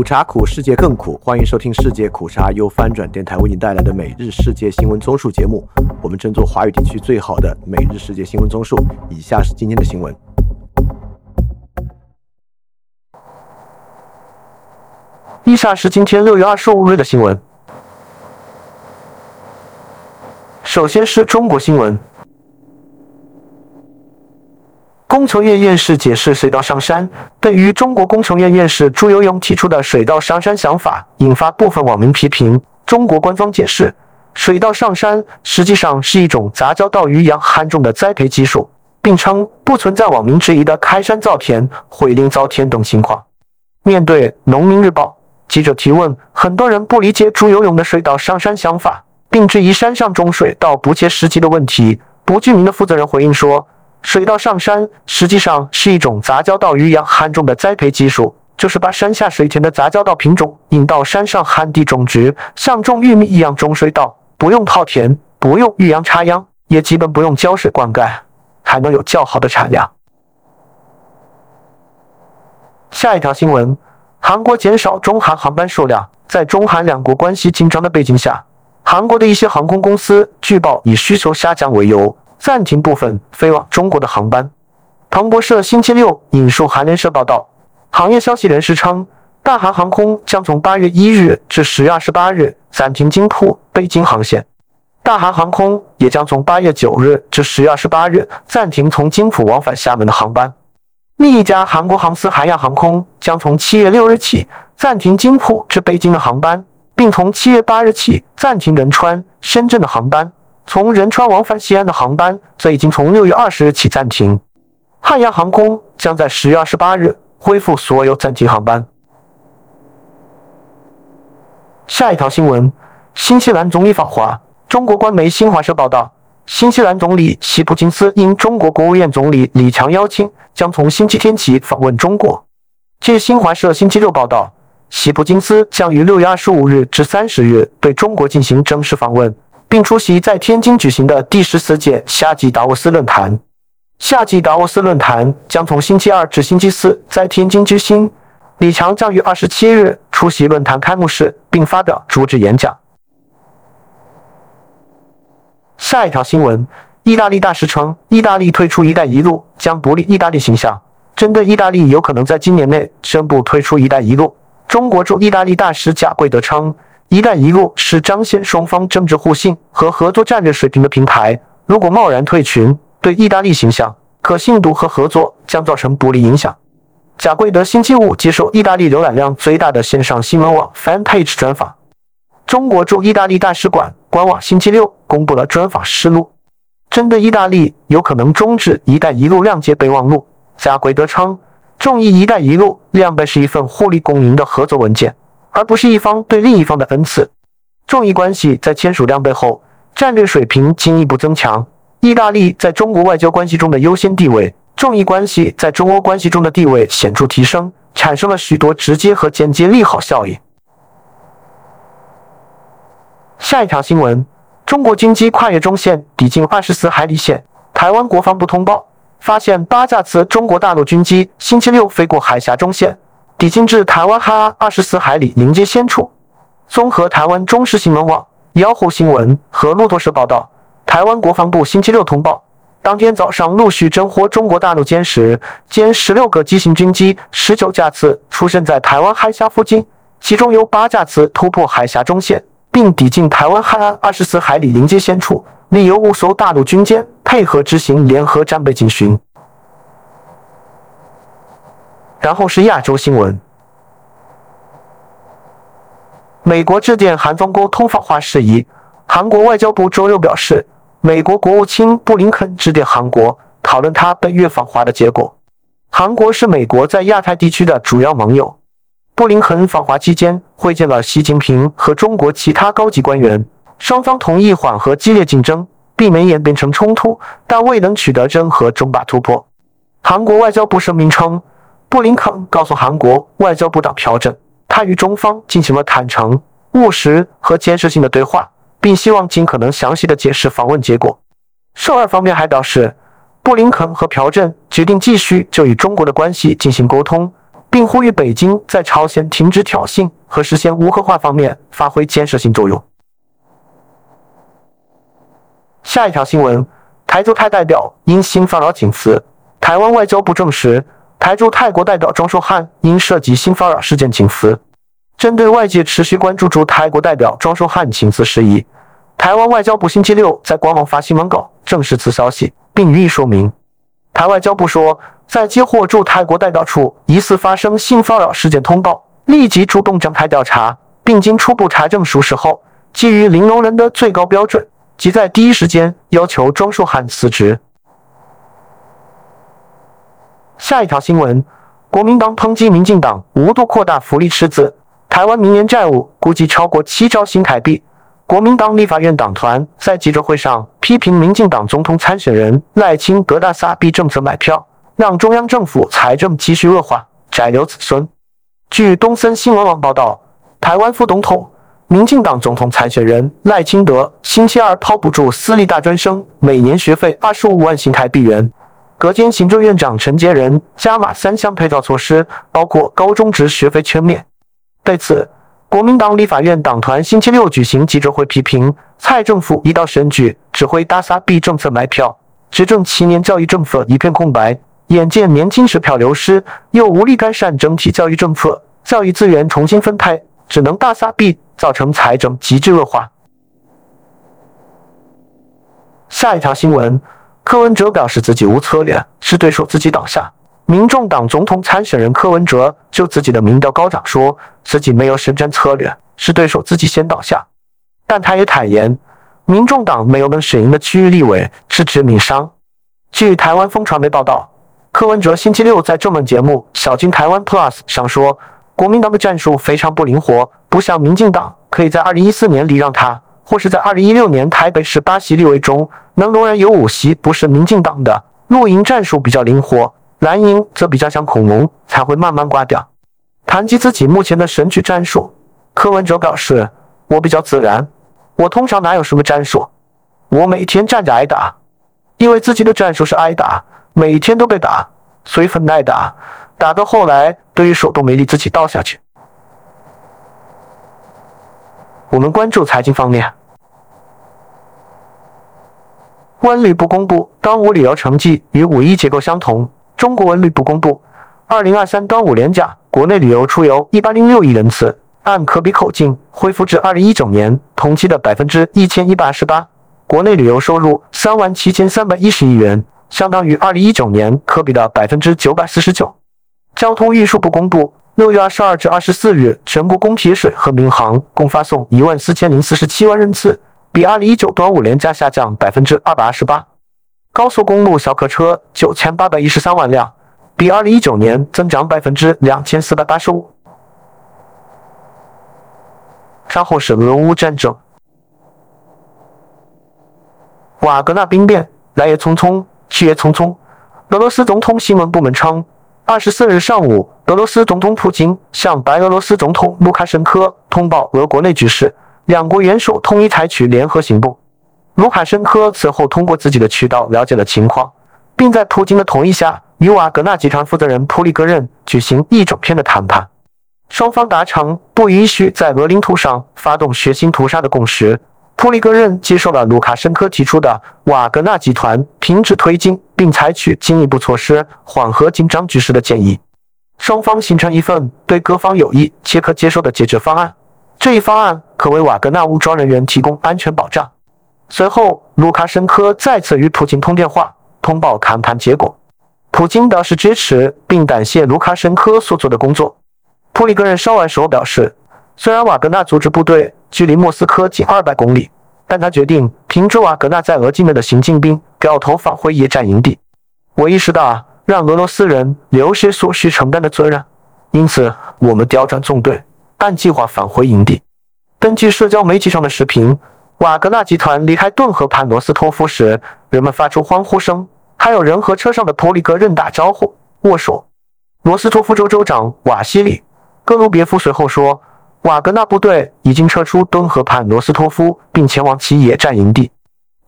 苦茶苦，世界更苦。欢迎收听世界苦茶由翻转电台为您带来的每日世界新闻综述节目。我们争做华语地区最好的每日世界新闻综述。以下是今天的新闻。以下是今天六月二十五日的新闻。首先是中国新闻。工程院院士解释水稻上山，对于中国工程院院士朱有勇提出的水稻上山想法，引发部分网民批评。中国官方解释，水稻上山实际上是一种杂交稻于洋旱种的栽培技术，并称不存在网民质疑的开山造田、毁林造田等情况。面对《农民日报》记者提问，很多人不理解朱有勇的水稻上山想法，并质疑山上种水稻不切实际的问题。不具名的负责人回应说。水稻上山实际上是一种杂交稻于洋旱种的栽培技术，就是把山下水田的杂交稻品种引到山上旱地种植，像种玉米一样种水稻，不用套田，不用育秧插秧，也基本不用浇水灌溉，还能有较好的产量。下一条新闻：韩国减少中韩航班数量。在中韩两国关系紧张的背景下，韩国的一些航空公司据报以需求下降为由。暂停部分飞往中国的航班。彭博社星期六引述韩联社报道，行业消息人士称，大韩航空将从八月一日至十月二十八日暂停京浦北京航线。大韩航空也将从八月九日至十月二十八日暂停从京浦往返厦门的航班。另一家韩国航司韩亚航空将从七月六日起暂停京浦至北京的航班，并从七月八日起暂停仁川、深圳的航班。从仁川往返西安的航班则已经从六月二十日起暂停。汉阳航空将在十月二十八日恢复所有暂停航班。下一条新闻：新西兰总理访华。中国官媒新华社报道，新西兰总理希普金斯应中国国务院总理李强邀请，将从星期天起访问中国。据新华社星期六报道，希普金斯将于六月二十五日至三十日对中国进行正式访问。并出席在天津举行的第十四届夏季达沃斯论坛。夏季达沃斯论坛将从星期二至星期四在天津举行。李强将于二十七日出席论坛开幕式，并发表主旨演讲。下一条新闻：意大利大使称，意大利退出“一带一路”将不利意大利形象。针对意大利有可能在今年内宣布退出“一带一路”，中国驻意大利大使贾贵德称。“一带一路”是彰显双方政治互信和合作战略水平的平台。如果贸然退群，对意大利形象、可信度和合作将造成不利影响。贾桂德星期五接受意大利浏览量最大的线上新闻网 FanPage 专访。中国驻意大利大使馆官网星期六公布了专访实录，针对意大利有可能终止“一带一路”谅解备忘录，贾桂德称，中意“一带一路”谅解是一份互利共赢的合作文件。而不是一方对另一方的恩赐。中意关系在签署量背后，战略水平进一步增强。意大利在中国外交关系中的优先地位，中意关系在中欧关系中的地位显著提升，产生了许多直接和间接利好效应。下一条新闻：中国军机跨越中线，抵近二十四海里线。台湾国防部通报，发现八架次中国大陆军机星期六飞过海峡中线。抵近至台湾哈二十四海里临接线处。综合台湾中时新闻网、幺虎新闻和路透社报道，台湾国防部星期六通报，当天早上陆续侦获中国大陆歼十、歼十六个机型军机，十九架次出现在台湾海峡附近，其中有八架次突破海峡中线，并抵近台湾海岸二十四海里临接线处，另有五艘大陆军舰配合执行联合战备警巡。然后是亚洲新闻。美国致电韩方沟通访华事宜。韩国外交部周六表示，美国国务卿布林肯致电韩国，讨论他本月访华的结果。韩国是美国在亚太地区的主要盟友。布林肯访华期间会见了习近平和中国其他高级官员，双方同意缓和激烈竞争，避免演变成冲突，但未能取得任何重大突破。韩国外交部声明称。布林肯告诉韩国外交部长朴正，他与中方进行了坦诚、务实和建设性的对话，并希望尽可能详细的解释访问结果。首尔方面还表示，布林肯和朴正决定继续就与中国的关系进行沟通，并呼吁北京在朝鲜停止挑衅和实现无核化方面发挥建设性作用。下一条新闻：台独派代表因新骚扰请辞。台湾外交部证实，台驻泰国代表庄硕汉因涉及性骚扰事件请辞。针对外界持续关注驻泰国代表庄硕汉请辞事宜，台湾外交部星期六在官网发新闻稿证实此消息，并予以说明。台外交部说，在接获驻泰国代表处疑似发生性骚扰事件通报，立即主动展开调查，并经初步查证属实后，基于零容忍的最高标准，即在第一时间要求庄硕汉辞职。下一条新闻：国民党抨击民进党无度扩大福利赤字，台湾明年债务估计超过七兆新台币。国民党立法院党团在记者会上批评民进党总统参选人赖清德大撒币政策买票，让中央政府财政继续恶化，窄留子孙。据东森新闻网报道，台湾副总统、民进党总统参选人赖清德星期二抛补助私立大专生每年学费二十五万新台币元。隔间行政院长陈杰仁加码三项配套措施，包括高中职学费全免。对此，国民党立法院党团星期六举行记者会，批评蔡政府一到选举只会大撒币政策买票，执政七年教育政策一片空白，眼见年轻时票流失，又无力改善整体教育政策，教育资源重新分配，只能大撒币，造成财政极致恶化。下一条新闻。柯文哲表示自己无策略，是对手自己倒下。民众党总统参选人柯文哲就自己的民调高涨，说自己没有实战策略，是对手自己先倒下。但他也坦言，民众党没有能选赢的区域立委是致命伤。据台湾风传媒报道，柯文哲星期六在政论节目《小金台湾 Plus》上说，国民党的战术非常不灵活，不像民进党可以在二零一四年礼让他。或是在二零一六年台北市八席立委中，能容忍有五席不是民进党的，露营战术比较灵活，蓝营则比较像恐龙，才会慢慢挂掉。谈及自己目前的选举战术，柯文哲表示：“我比较自然，我通常哪有什么战术，我每天站着挨打，因为自己的战术是挨打，每天都被打，所以很耐打，打到后来对于手都没力，自己倒下去。”我们关注财经方面。温旅部公布端午旅游成绩与五一结构相同。中国文旅部公布，二零二三端午连假国内旅游出游一百零六亿人次，按可比口径恢复至二零一九年同期的百分之一千一百二十八。国内旅游收入三万七千三百一十亿元，相当于二零一九年可比的百分之九百四十九。交通运输部公布，六月二十二至二十四日，全国公铁水和民航共发送一万四千零四十七万人次。比二零一九端午连假下降百分之二百二十八，高速公路小客车九千八百一十三万辆，比二零一九年增长百分之两千四百八十五。稍后是俄乌战争，瓦格纳兵变来也匆匆，去也匆匆。俄罗斯总统新闻部门称，二十四日上午，俄罗斯总统普京向白俄罗斯总统卢卡申科通报俄国内局势。两国元首统一采取联合行动。卢卡申科此后通过自己的渠道了解了情况，并在普京的同意下与瓦格纳集团负责人普里戈任举行一整天的谈判。双方达成不允许在俄领土上发动血腥屠杀的共识。普里戈任接受了卢卡申科提出的瓦格纳集团停止推进并采取进一步措施缓和紧张局势的建议。双方形成一份对各方有益且可接受的解决方案。这一方案可为瓦格纳武装人员提供安全保障。随后，卢卡申科再次与普京通电话，通报谈判结果。普京表示支持，并感谢卢卡申科所做的工作。普里戈任稍晚时候表示，虽然瓦格纳组织部队距离莫斯科仅二百公里，但他决定停止瓦格纳在俄境内的行进，兵，掉头返回野战营地。我意识到让俄罗斯人留下所需承担的责任，因此我们调转纵队。按计划返回营地。根据社交媒体上的视频，瓦格纳集团离开顿河畔罗斯托夫时，人们发出欢呼声，还有人和车上的普里戈任打招呼、握手。罗斯托夫州州长瓦西里·戈卢别夫随后说，瓦格纳部队已经撤出顿河畔罗斯托夫，并前往其野战营地。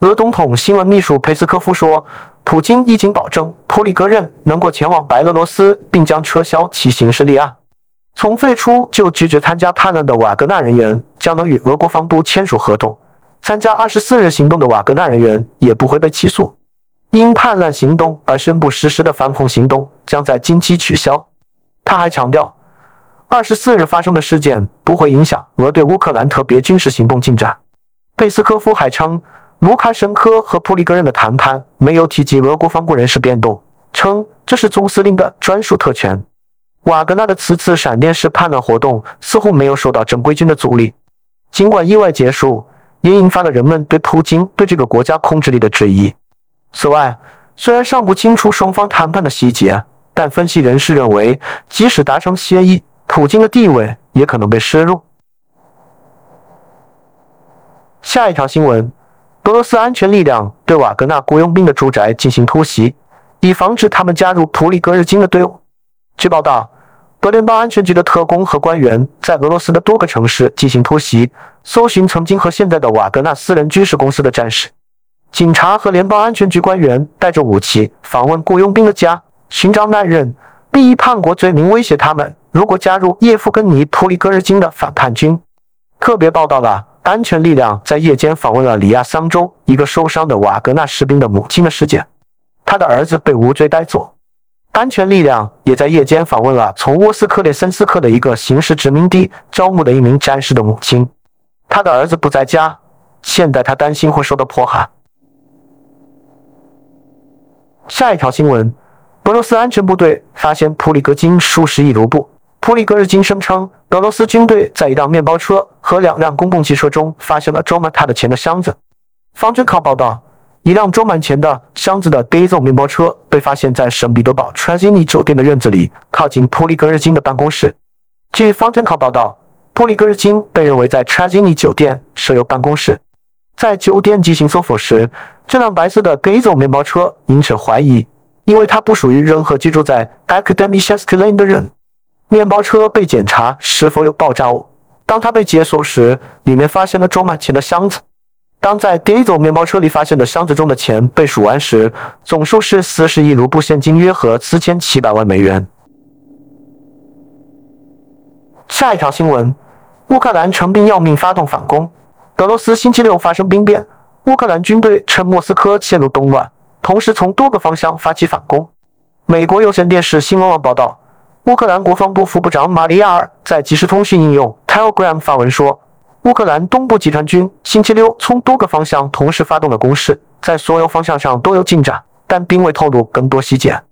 俄总统新闻秘书佩斯科夫说，普京已经保证普里戈任能够前往白俄罗斯，并将撤销其刑事立案。从最初就拒绝参加叛乱的瓦格纳人员将能与俄国防部签署合同。参加二十四日行动的瓦格纳人员也不会被起诉。因叛乱行动而宣布实施的反恐行动将在近期取消。他还强调，二十四日发生的事件不会影响俄对乌克兰特别军事行动进展。贝斯科夫还称，卢卡申科和普里戈任的谈判没有提及俄国防部人事变动，称这是总司令的专属特权。瓦格纳的此次闪电式叛乱活动似乎没有受到正规军的阻力，尽管意外结束，也引发了人们对普京对这个国家控制力的质疑。此外，虽然尚不清楚双方谈判的细节，但分析人士认为，即使达成协议，普京的地位也可能被削弱。下一条新闻：俄罗斯安全力量对瓦格纳雇佣兵的住宅进行突袭，以防止他们加入普里戈日金的队伍。据报道，德联邦安全局的特工和官员在俄罗斯的多个城市进行突袭，搜寻曾经和现在的瓦格纳私人军事公司的战士。警察和联邦安全局官员带着武器访问雇佣兵的家，寻找男人，并以叛国罪名威胁他们。如果加入叶夫根尼·普里戈日金的反叛军，特别报道了安全力量在夜间访问了里亚桑州一个受伤的瓦格纳士兵的母亲的事件。他的儿子被无罪带走。安全力量也在夜间访问了从沃斯克列森斯克的一个刑事殖民地招募的一名战士的母亲。他的儿子不在家，现在他担心会受到迫害。下一条新闻：俄罗斯安全部队发现普里戈金数十亿卢布。普里戈日金声称，俄罗斯军队在一辆面包车和两辆公共汽车中发现了装满他的钱的箱子。方军靠报道，一辆装满钱的箱子的 Diesel 面包车被发现在圣彼得堡 t r a z i n i 酒店的院子里，靠近普里戈日金的办公室。据方针靠报道，普里戈日金被认为在 t r a z i n i 酒店设有办公室。在酒店进行搜索时，这辆白色的 g a z o 面包车引起怀疑，因为它不属于任何居住在 Academy Shaft Lane 的人。面包车被检查是否有爆炸物。当它被解锁时，里面发现了装满钱的箱子。当在第一组面包车里发现的箱子中的钱被数完时，总数是四十亿卢布现金，约合四千七百万美元。下一条新闻：乌克兰成兵要命发动反攻。俄罗斯星期六发生兵变，乌克兰军队趁莫斯科陷入动乱，同时从多个方向发起反攻。美国有线电视新闻网报道，乌克兰国防部副部长马里亚尔在即时通讯应用 Telegram 发文说，乌克兰东部集团军星期六从多个方向同时发动了攻势，在所有方向上都有进展，但并未透露更多细节。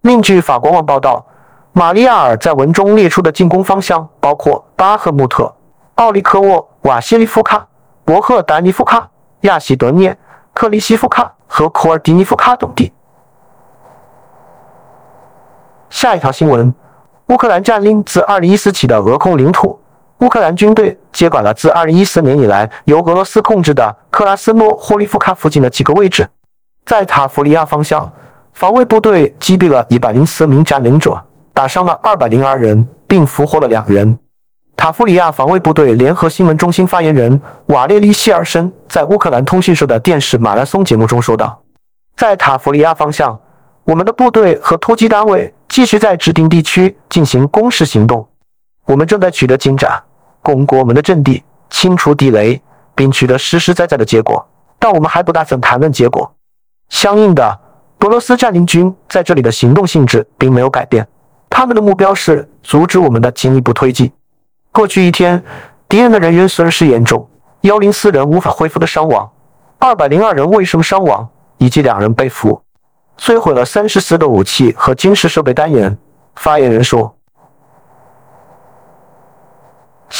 另据法国网报道，马里亚尔在文中列出的进攻方向包括巴赫穆特、奥利科沃、瓦西里夫卡。博赫达尼夫卡、亚西德涅、克里西夫卡和库尔迪尼夫卡等地。下一条新闻：乌克兰占领自2014起的俄控领土。乌克兰军队接管了自2014年以来由俄罗斯控制的克拉斯诺霍利夫卡附近的几个位置。在塔夫利亚方向，防卫部队击毙了104名占领者，打伤了202人，并俘获了两人。塔夫里亚防卫部队联合新闻中心发言人瓦列利希尔申在乌克兰通讯社的电视马拉松节目中说道：“在塔夫里亚方向，我们的部队和突击单位继续在指定地区进行攻势行动。我们正在取得进展，巩固我们的阵地，清除地雷，并取得实实在在的结果。但我们还不打算谈论结果。相应的，俄罗斯占领军在这里的行动性质并没有改变，他们的目标是阻止我们的进一步推进。”过去一天，敌人的人员损失严重，幺零四人无法恢复的伤亡，二百零二人未生伤亡，以及两人被俘，摧毁了三十四个武器和军事设备单元。发言人说。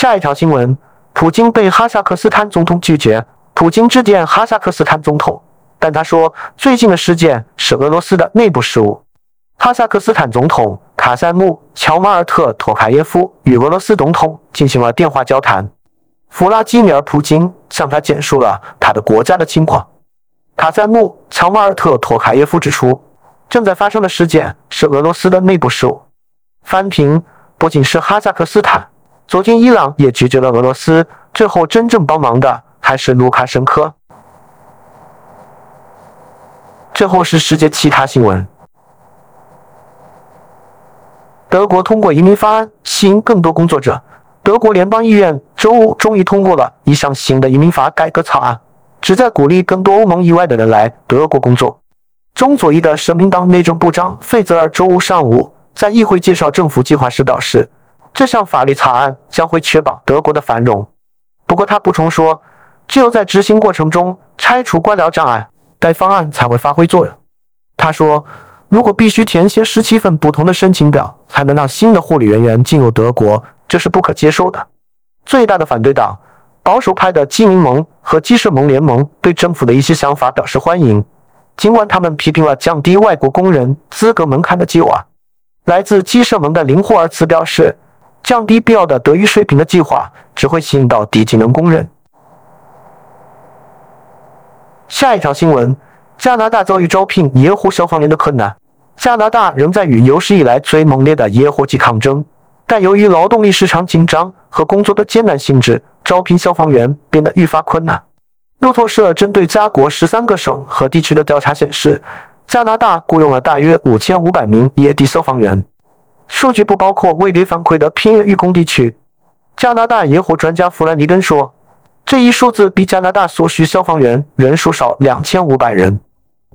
下一条新闻：普京被哈萨克斯坦总统拒绝。普京致电哈萨克斯坦总统，但他说最近的事件是俄罗斯的内部事务。哈萨克斯坦总统卡塞木·乔马尔特·托卡耶夫与俄罗斯总统进行了电话交谈。弗拉基米尔·普京向他简述了他的国家的情况。卡塞木·乔马尔特·托卡耶夫指出，正在发生的事件是俄罗斯的内部事务。翻评不仅是哈萨克斯坦，昨天伊朗也拒绝了俄罗斯。最后真正帮忙的还是卢卡申科。最后是世界其他新闻。德国通过移民法案，吸引更多工作者。德国联邦议院周五终于通过了一项新的移民法改革草案，旨在鼓励更多欧盟以外的人来德国工作。中左翼的社民党内政部长费泽尔周五上午在议会介绍政府计划时表示，这项法律草案将会确保德国的繁荣。不过，他补充说，只有在执行过程中拆除官僚障碍，该方案才会发挥作用。他说。如果必须填写十七份不同的申请表才能让新的护理人员进入德国，这是不可接受的。最大的反对党保守派的基民盟和基社盟联盟对政府的一些想法表示欢迎，尽管他们批评了降低外国工人资格门槛的计划。来自基社盟的林霍尔茨表示，降低必要的德语水平的计划只会吸引到低技能工人。下一条新闻：加拿大遭遇招聘野火消防员的困难。加拿大仍在与有史以来最猛烈的野火季抗争，但由于劳动力市场紧张和工作的艰难性质，招聘消防员变得愈发困难。路透社针对加国十三个省和地区的调查显示，加拿大雇佣了大约五千五百名野地消防员，数据不包括未被反馈的偏远渔工地区。加拿大野火专家弗兰尼根说：“这一数字比加拿大所需消防员人数少两千五百人。”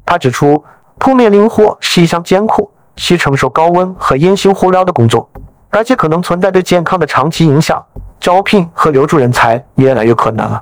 他指出。扑灭林火是一项艰苦、需承受高温和烟熏火燎的工作，而且可能存在对健康的长期影响。招聘和留住人才越来越困难了。